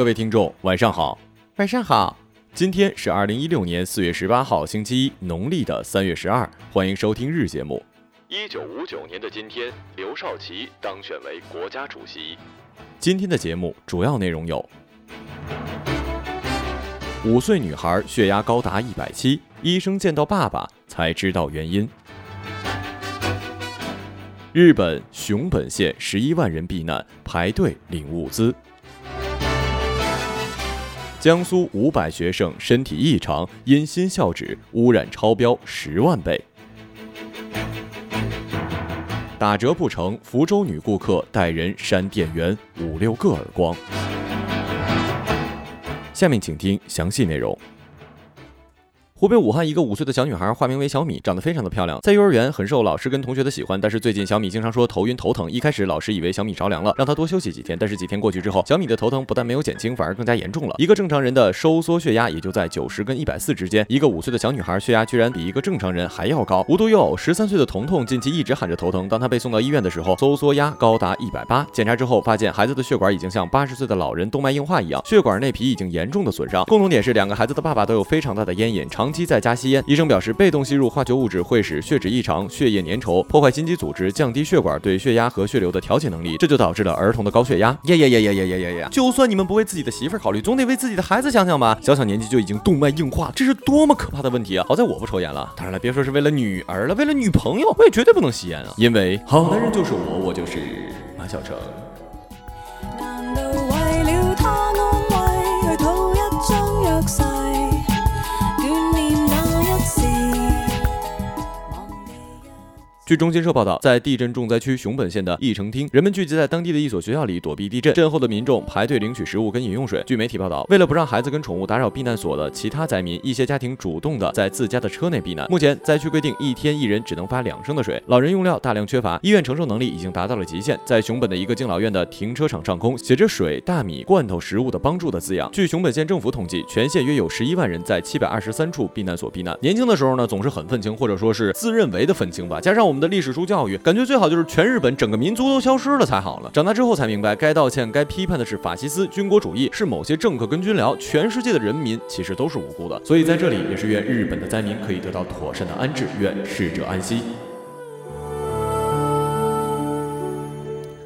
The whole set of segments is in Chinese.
各位听众，晚上好。晚上好，今天是二零一六年四月十八号，星期一，农历的三月十二。欢迎收听日节目。一九五九年的今天，刘少奇当选为国家主席。今天的节目主要内容有：五岁女孩血压高达一百七，医生见到爸爸才知道原因。日本熊本县十一万人避难，排队领物资。江苏五百学生身体异常，因新校址污染超标十万倍。打折不成，福州女顾客带人扇店员五六个耳光。下面请听详细内容。湖北武汉一个五岁的小女孩，化名为小米，长得非常的漂亮，在幼儿园很受老师跟同学的喜欢。但是最近小米经常说头晕头疼，一开始老师以为小米着凉了，让她多休息几天。但是几天过去之后，小米的头疼不但没有减轻，反而更加严重了。一个正常人的收缩血压也就在九十跟一百四之间，一个五岁的小女孩血压居然比一个正常人还要高。无独有偶，十三岁的彤彤近期一直喊着头疼，当她被送到医院的时候，收缩压高达一百八。检查之后发现孩子的血管已经像八十岁的老人动脉硬化一样，血管内皮已经严重的损伤。共同点是两个孩子的爸爸都有非常大的烟瘾，长长期在家吸烟。医生表示，被动吸入化学物质会使血脂异常、血液粘稠，破坏心肌组织，降低血管对血压和血流的调节能力，这就导致了儿童的高血压。呀呀呀呀呀呀呀呀！就算你们不为自己的媳妇儿考虑，总得为自己的孩子想想吧。小小年纪就已经动脉硬化，这是多么可怕的问题啊！好在我不抽烟了，当然了，别说是为了女儿了，为了女朋友，我也绝对不能吸烟啊！因为好男人就是我，我就是马小成。据中新社报道，在地震重灾区熊本县的義城町，人们聚集在当地的一所学校里躲避地震。震后的民众排队领取食物跟饮用水。据媒体报道，为了不让孩子跟宠物打扰避难所的其他灾民，一些家庭主动的在自家的车内避难。目前灾区规定一天一人只能发两升的水，老人用料大量缺乏，医院承受能力已经达到了极限。在熊本的一个敬老院的停车场上空，写着水、大米、罐头食物的帮助的字样。据熊本县政府统计，全县约有十一万人在七百二十三处避难所避难。年轻的时候呢，总是很愤青，或者说是自认为的愤青吧。加上我们的历史书教育，感觉最好就是全日本整个民族都消失了才好了。长大之后才明白，该道歉、该批判的是法西斯、军国主义，是某些政客跟军僚，全世界的人民其实都是无辜的。所以在这里也是愿日本的灾民可以得到妥善的安置，愿逝者安息。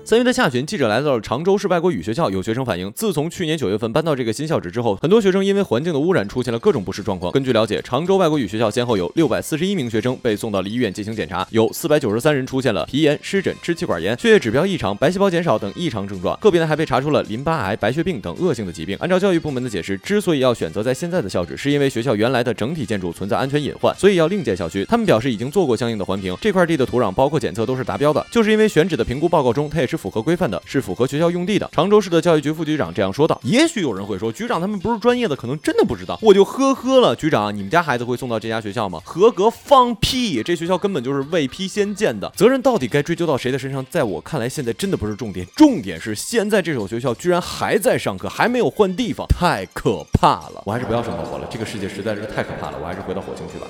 三月的下旬，记者来到了常州市外国语学校，有学生反映，自从去年九月份搬到这个新校址之后，很多学生因为环境的污染出现了各种不适状况。根据了解，常州外国语学校先后有六百四十一名学生被送到了医院进行检查，有四百九十三人出现了皮炎、湿疹、支气管炎、血液指标异常、白细胞减少等异常症状，个别呢还被查出了淋巴癌、白血病等恶性的疾病。按照教育部门的解释，之所以要选择在现在的校址，是因为学校原来的整体建筑存在安全隐患，所以要另建校区。他们表示已经做过相应的环评，这块地的土壤包括检测都是达标的，就是因为选址的评估报告中，它也是是符合规范的。是符合学校用地的。常州市的教育局副局长这样说道。也许有人会说，局长他们不是专业的，可能真的不知道。我就呵呵了，局长，你们家孩子会送到这家学校吗？合格放屁！这学校根本就是未批先建的，责任到底该追究到谁的身上？在我看来，现在真的不是重点，重点是现在这所学校居然还在上课，还没有换地方，太可怕了！我还是不要生活了，这个世界实在是太可怕了，我还是回到火星去吧。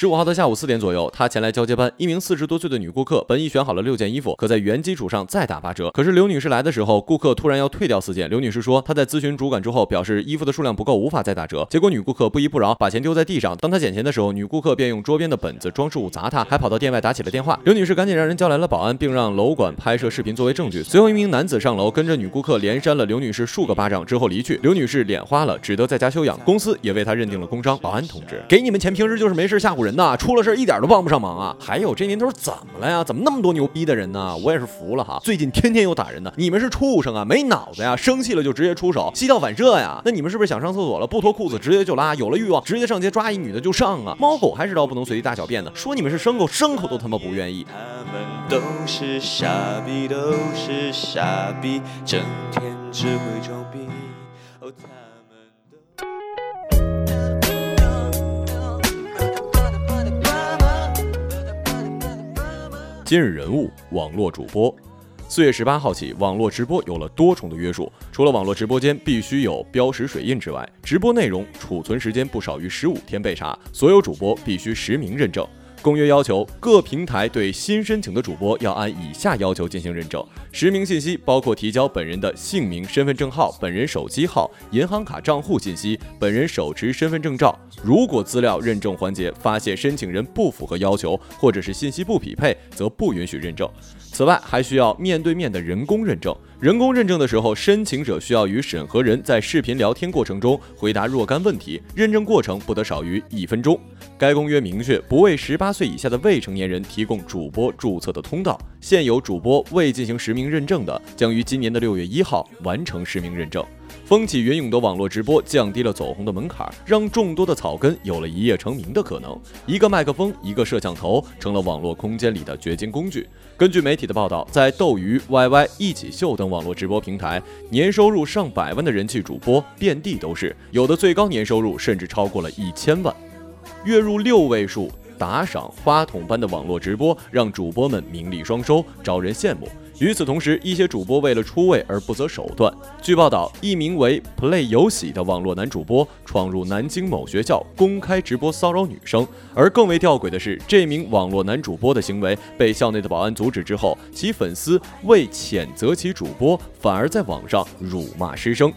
十五号的下午四点左右，他前来交接班。一名四十多岁的女顾客本已选好了六件衣服，可在原基础上再打八折。可是刘女士来的时候，顾客突然要退掉四件。刘女士说，她在咨询主管之后，表示衣服的数量不够，无法再打折。结果女顾客不依不饶，把钱丢在地上。当她捡钱的时候，女顾客便用桌边的本子、装饰物砸她，还跑到店外打起了电话。刘女士赶紧让人叫来了保安，并让楼管拍摄视频作为证据。随后一名男子上楼，跟着女顾客连扇了刘女士数个巴掌之后离去。刘女士脸花了，只得在家休养。公司也为她认定了工伤。保安同志，给你们钱，平时就是没事吓唬人。人呐，出了事一点都帮不上忙啊！还有这年头怎么了呀？怎么那么多牛逼的人呢？我也是服了哈！最近天天有打人的，你们是畜生啊，没脑子呀！生气了就直接出手，膝跳反射呀！那你们是不是想上厕所了，不脱裤子直接就拉？有了欲望直接上街抓一女的就上啊！猫狗还知道不能随地大小便呢，说你们是牲口，牲口都他妈不愿意。他们都是傻逼，都是傻逼，整天只会装逼。今日人物：网络主播。四月十八号起，网络直播有了多重的约束，除了网络直播间必须有标识水印之外，直播内容储存时间不少于十五天被查，所有主播必须实名认证。公约要求，各平台对新申请的主播要按以下要求进行认证：实名信息包括提交本人的姓名、身份证号、本人手机号、银行卡账户信息、本人手持身份证照。如果资料认证环节发现申请人不符合要求，或者是信息不匹配，则不允许认证。此外，还需要面对面的人工认证。人工认证的时候，申请者需要与审核人在视频聊天过程中回答若干问题，认证过程不得少于一分钟。该公约明确，不为十八岁以下的未成年人提供主播注册的通道。现有主播未进行实名认证的，将于今年的六月一号完成实名认证。风起云涌的网络直播降低了走红的门槛，让众多的草根有了一夜成名的可能。一个麦克风，一个摄像头，成了网络空间里的掘金工具。根据媒体的报道，在斗鱼、YY、一起秀等网络直播平台，年收入上百万的人气主播遍地都是，有的最高年收入甚至超过了一千万，月入六位数。打赏花筒般的网络直播，让主播们名利双收，招人羡慕。与此同时，一些主播为了出位而不择手段。据报道，一名为 Play 有喜的网络男主播闯入南京某学校，公开直播骚扰女生。而更为吊诡的是，这名网络男主播的行为被校内的保安阻止之后，其粉丝为谴责其主播，反而在网上辱骂师生。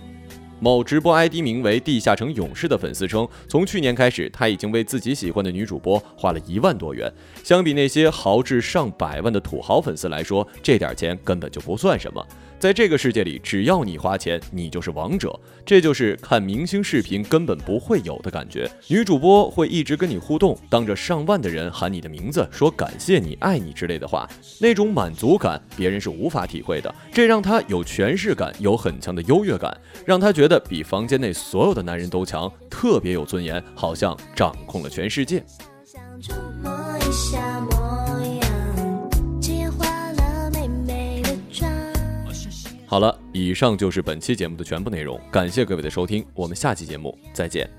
某直播 ID 名为“地下城勇士”的粉丝称，从去年开始，他已经为自己喜欢的女主播花了一万多元。相比那些豪掷上百万的土豪粉丝来说，这点钱根本就不算什么。在这个世界里，只要你花钱，你就是王者。这就是看明星视频根本不会有的感觉。女主播会一直跟你互动，当着上万的人喊你的名字，说感谢你、爱你之类的话，那种满足感，别人是无法体会的。这让她有权势感，有很强的优越感，让她觉得比房间内所有的男人都强，特别有尊严，好像掌控了全世界。想触摸一下模样，今夜化了美美的妆。好了，以上就是本期节目的全部内容，感谢各位的收听，我们下期节目再见。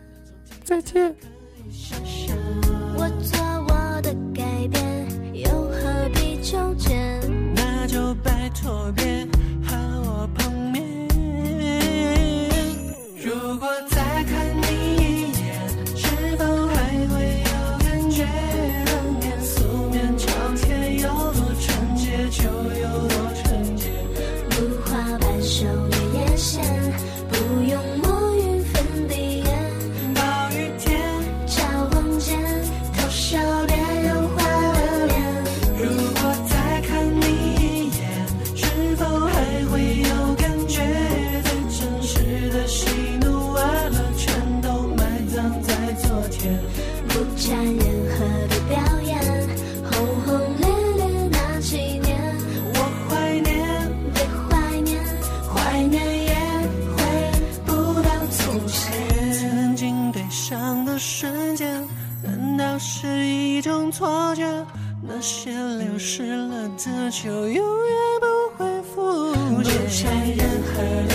再见。我做我的改变，又何必纠结？那就拜托别那些流失了的，就永远不会复不见。沾任何的